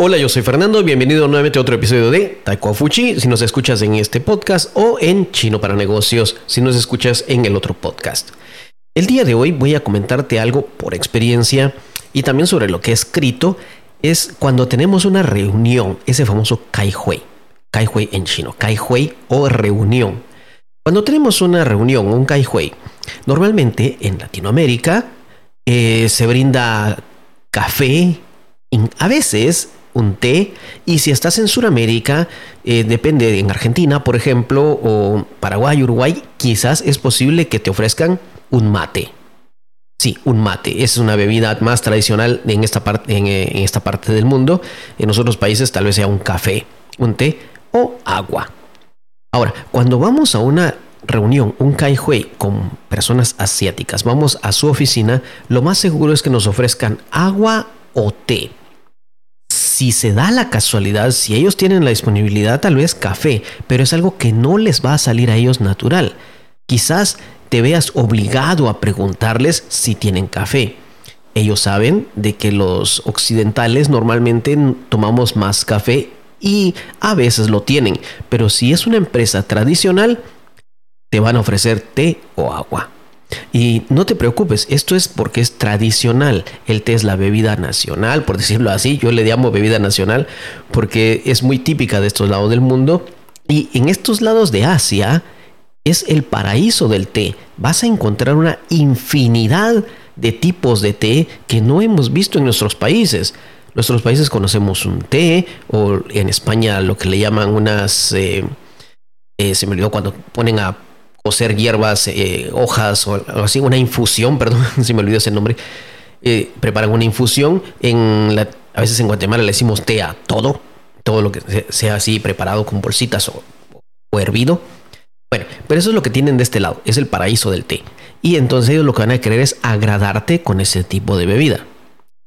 Hola, yo soy Fernando, bienvenido nuevamente a otro episodio de Taiko Fuchi, si nos escuchas en este podcast o en Chino para Negocios, si nos escuchas en el otro podcast. El día de hoy voy a comentarte algo por experiencia y también sobre lo que he escrito, es cuando tenemos una reunión, ese famoso Kai Hui, Kai Hui en chino, Kai Hui o reunión. Cuando tenemos una reunión, un Kai Hui, normalmente en Latinoamérica eh, se brinda café, a veces un té. Y si estás en Sudamérica, eh, depende, en Argentina, por ejemplo, o Paraguay, Uruguay, quizás es posible que te ofrezcan un mate. Sí, un mate. Es una bebida más tradicional en esta, parte, en, eh, en esta parte del mundo. En otros países tal vez sea un café, un té o agua. Ahora, cuando vamos a una reunión, un kai hui con personas asiáticas, vamos a su oficina, lo más seguro es que nos ofrezcan agua o té si se da la casualidad, si ellos tienen la disponibilidad, tal vez café, pero es algo que no les va a salir a ellos natural. Quizás te veas obligado a preguntarles si tienen café. Ellos saben de que los occidentales normalmente tomamos más café y a veces lo tienen, pero si es una empresa tradicional, te van a ofrecer té o agua. Y no te preocupes, esto es porque es tradicional. El té es la bebida nacional, por decirlo así. Yo le llamo bebida nacional porque es muy típica de estos lados del mundo. Y en estos lados de Asia es el paraíso del té. Vas a encontrar una infinidad de tipos de té que no hemos visto en nuestros países. Nuestros países conocemos un té o en España lo que le llaman unas... Eh, eh, se me olvidó cuando ponen a ser hierbas, eh, hojas o algo así, una infusión, perdón, si me olvidó ese nombre. Preparan una infusión. En a veces en Guatemala le decimos té a todo, todo lo que sea así preparado con bolsitas o, hervido. Bueno, pero eso es lo que tienen de este lado, es el paraíso del té. Y entonces ellos lo que van a querer es agradarte con ese tipo de bebida.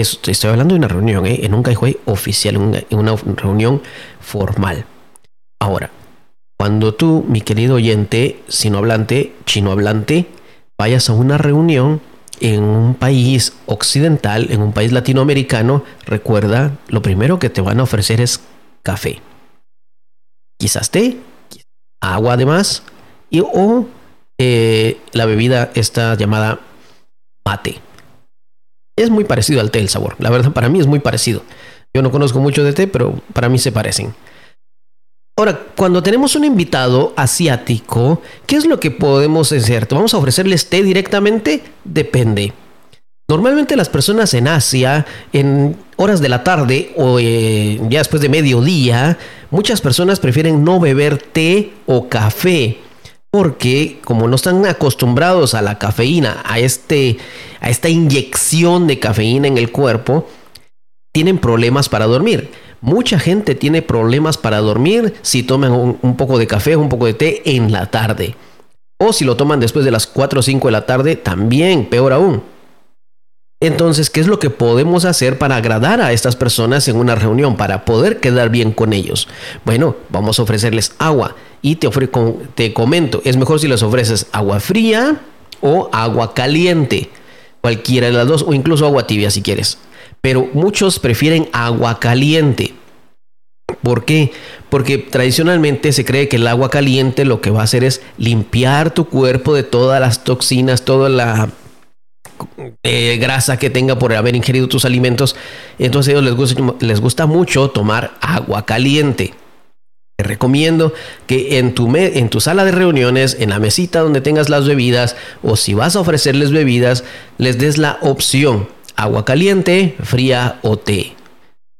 Estoy hablando de una reunión, ¿eh? en un caihuay oficial, en una reunión formal. Ahora, cuando tú, mi querido oyente, sino hablante, chino hablante, vayas a una reunión en un país occidental, en un país latinoamericano, recuerda, lo primero que te van a ofrecer es café. Quizás té, agua además, y, o eh, la bebida está llamada mate. Es muy parecido al té el sabor. La verdad, para mí es muy parecido. Yo no conozco mucho de té, pero para mí se parecen. Ahora, cuando tenemos un invitado asiático, ¿qué es lo que podemos hacer? ¿Vamos a ofrecerles té directamente? Depende. Normalmente las personas en Asia, en horas de la tarde o eh, ya después de mediodía, muchas personas prefieren no beber té o café porque como no están acostumbrados a la cafeína, a, este, a esta inyección de cafeína en el cuerpo, tienen problemas para dormir. Mucha gente tiene problemas para dormir si toman un, poco de café o un poco de té en la tarde. O si lo toman después de las 4 o 5 de la tarde, también, peor aún. Entonces, ¿qué es lo que podemos hacer para agradar a estas personas en una reunión, para poder quedar bien con ellos? Bueno, vamos a ofrecerles agua y te, te comento, es mejor si les ofreces agua fría o agua caliente, cualquiera de las dos, o incluso agua tibia si quieres pero muchos prefieren agua caliente. ¿Por qué? Porque tradicionalmente se cree que el agua caliente lo que va a hacer es limpiar tu cuerpo de todas las toxinas, toda la eh, grasa que tenga por haber ingerido tus alimentos. Entonces a ellos les gusta, les gusta mucho tomar agua caliente. Te recomiendo que en tu, en tu sala de reuniones, en la mesita donde tengas las bebidas, o si vas a ofrecerles bebidas, les des la opción agua caliente, fría o té.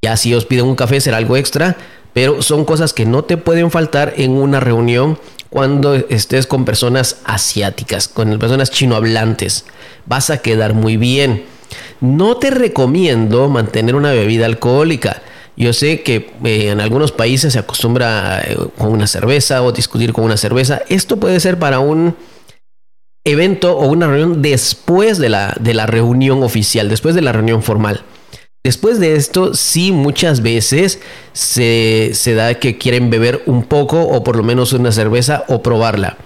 Ya si os piden un café será algo extra, pero son cosas que no te pueden faltar en una reunión cuando estés con personas asiáticas, con personas chinohablantes. Vas a quedar muy bien. No te recomiendo mantener una bebida alcohólica. Yo sé que eh, en algunos países se acostumbra eh, con una cerveza o discutir con una cerveza. Esto puede ser para un evento o una reunión después de la, de la reunión oficial, después de la reunión formal. Después de esto, sí, muchas veces se, da que quieren beber un poco o por lo menos una cerveza o probarla.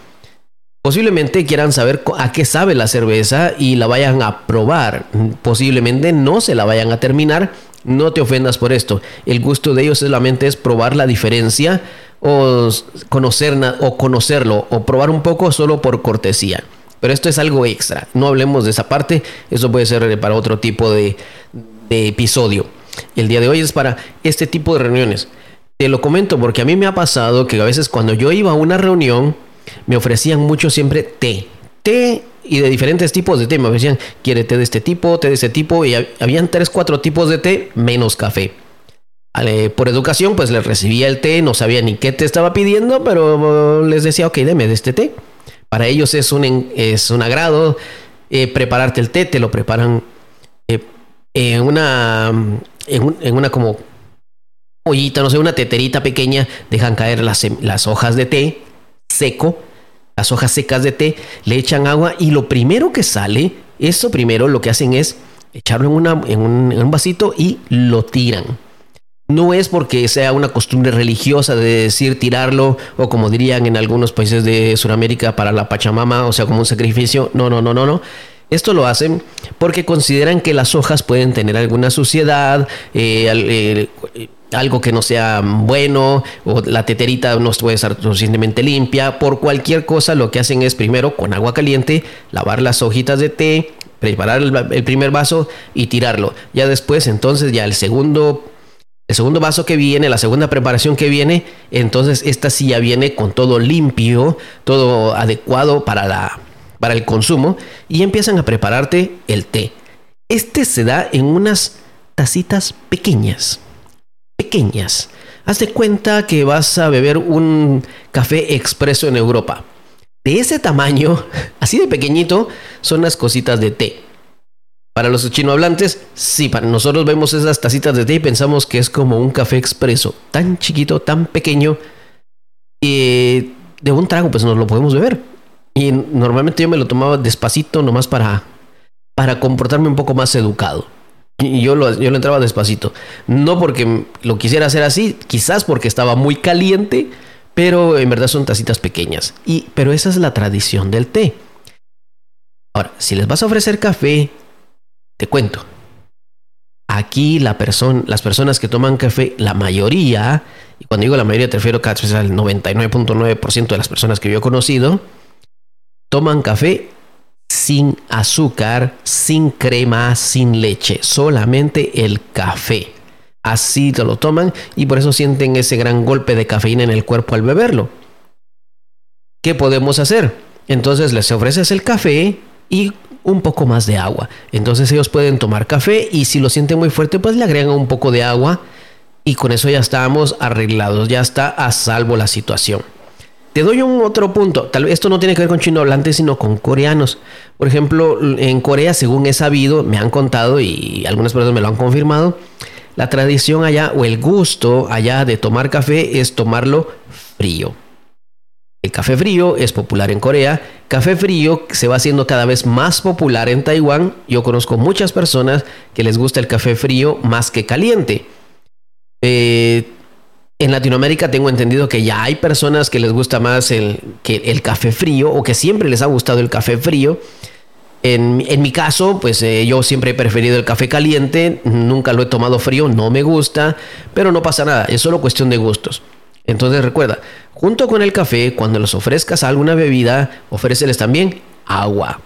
Posiblemente quieran saber a qué sabe la cerveza y la vayan a probar. Posiblemente no se la vayan a terminar. No te ofendas por esto. El gusto de ellos solamente es probar la diferencia o, conocer, o conocerlo o probar un poco solo por cortesía. Pero esto es algo extra. No hablemos de esa parte. Eso puede ser para otro tipo de, de episodio. El día de hoy es para este tipo de reuniones. Te lo comento porque a mí me ha pasado que a veces cuando yo iba a una reunión me ofrecían mucho siempre té. Té y de diferentes tipos de té. Me ofrecían, quiere té de este tipo, té de este tipo. Y habían tres, cuatro tipos de té menos café. por educación, pues les recibía el té, no sabía ni qué té estaba pidiendo, pero les decía, ok, deme de este té. Para ellos es un, es un agrado eh, prepararte el té, te lo preparan eh, en una, en, una como ollita, no sé, una teterita pequeña, dejan caer las, las hojas de té seco, las hojas secas de té, le echan agua y lo primero que sale, eso primero lo que hacen es echarlo en, una, en, un, vasito y lo tiran. No es porque sea una costumbre religiosa de decir tirarlo o como dirían en algunos países de Sudamérica para la Pachamama, o sea, como un sacrificio. No, no, no, no, no. Esto lo hacen porque consideran que las hojas pueden tener alguna suciedad, eh, eh, algo que no sea bueno o la teterita no puede estar suficientemente limpia. Por cualquier cosa lo que hacen es primero con agua caliente lavar las hojitas de té, preparar el, primer vaso y tirarlo. Ya después entonces ya el segundo el segundo vaso que viene, la segunda preparación que viene, entonces esta sí ya viene con todo limpio, todo adecuado para, la, para el consumo y empiezan a prepararte el té. Este se da en unas tacitas pequeñas pequeñas. Haz de cuenta que vas a beber un café expreso en Europa. De ese tamaño, así de pequeñito, son las cositas de té. Para los chinohablantes, sí, para nosotros vemos esas tacitas de té y pensamos que es como un café expreso, tan chiquito, tan pequeño, y de un trago, pues nos lo podemos beber. Y normalmente yo me lo tomaba despacito, nomás para, para comportarme un poco más educado. Y yo lo, yo lo entraba despacito. No porque lo quisiera hacer así, quizás porque estaba muy caliente, pero en verdad son tacitas pequeñas. Y, pero esa es la tradición del té. Ahora, si les vas a ofrecer café, te cuento. Aquí la las personas que toman café, la mayoría, y cuando digo la mayoría te refiero casi al 99.9% de las personas que yo he conocido, toman café sin azúcar, sin crema, sin leche, solamente el café. Así lo toman y por eso sienten ese gran golpe de cafeína en el cuerpo al beberlo. ¿Qué podemos hacer? Entonces les ofreces el café y un poco más de agua. Entonces ellos pueden tomar café y si lo sienten muy fuerte pues le agregan un poco de agua y con eso ya estamos arreglados, ya está a salvo la situación. Te doy un otro punto. Tal vez esto no tiene que ver con chino hablante, sino con coreanos. Por ejemplo, en Corea, según he sabido, me han contado y algunas personas me lo han confirmado, la tradición allá o el gusto allá de tomar café es tomarlo frío. El café frío es popular en Corea. Café frío se va haciendo cada vez más popular en Taiwán. Yo conozco muchas personas que les gusta el café frío más que caliente. Eh, en Latinoamérica tengo entendido que ya hay personas que les gusta más el, que el café frío o que siempre les ha gustado el café frío. En, mi caso, pues eh, yo siempre he preferido el café caliente, nunca lo he tomado frío, no me gusta, pero no pasa nada, es solo cuestión de gustos. Entonces recuerda, junto con el café, cuando les ofrezcas alguna bebida, ofréceles también agua.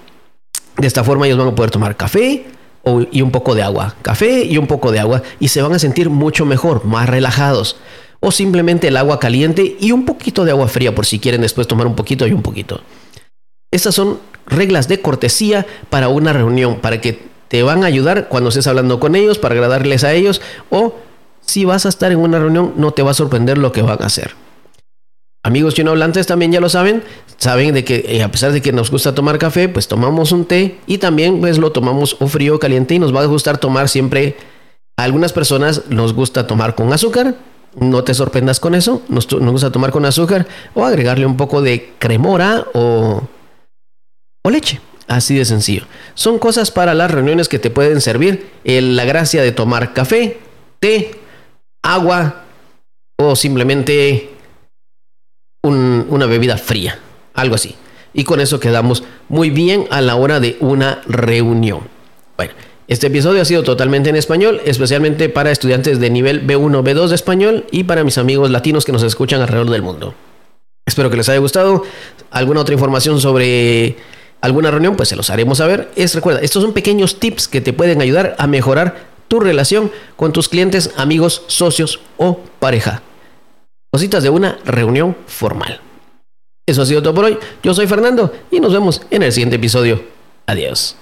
De esta forma ellos van a poder tomar café y un poco de agua, café y un poco de agua, y se van a sentir mucho mejor, más relajados o simplemente el agua caliente y un poquito de agua fría por si quieren después tomar un poquito y un poquito. Estas son reglas de cortesía para una reunión, para que te van a ayudar cuando estés hablando con ellos, para agradarles a ellos o si vas a estar en una reunión no te va a sorprender lo que van a hacer. Amigos hablantes también ya lo saben, saben de que eh, a pesar de que nos gusta tomar café, pues tomamos un té y también pues lo tomamos o frío o caliente y nos va a gustar tomar siempre. A algunas personas nos gusta tomar con azúcar, no te sorprendas con eso. Nos, gusta tomar con azúcar o agregarle un poco de cremora o, o leche. Así de sencillo. Son cosas para las reuniones que te pueden servir. la gracia de tomar café, té, agua o simplemente una bebida fría. Algo así. y con eso quedamos muy bien a la hora de una reunión. Bueno, este episodio ha sido totalmente en español, especialmente para estudiantes de nivel B1, B2 de español y para mis amigos latinos que nos escuchan alrededor del mundo. Espero que les haya gustado. ¿Alguna otra información sobre alguna reunión? Pues se los haremos saber. Es, recuerda, estos son pequeños tips que te pueden ayudar a mejorar tu relación con tus clientes, amigos, socios o pareja. Cositas de una reunión formal. Eso ha sido todo por hoy. Yo soy Fernando y nos vemos en el siguiente episodio. Adiós.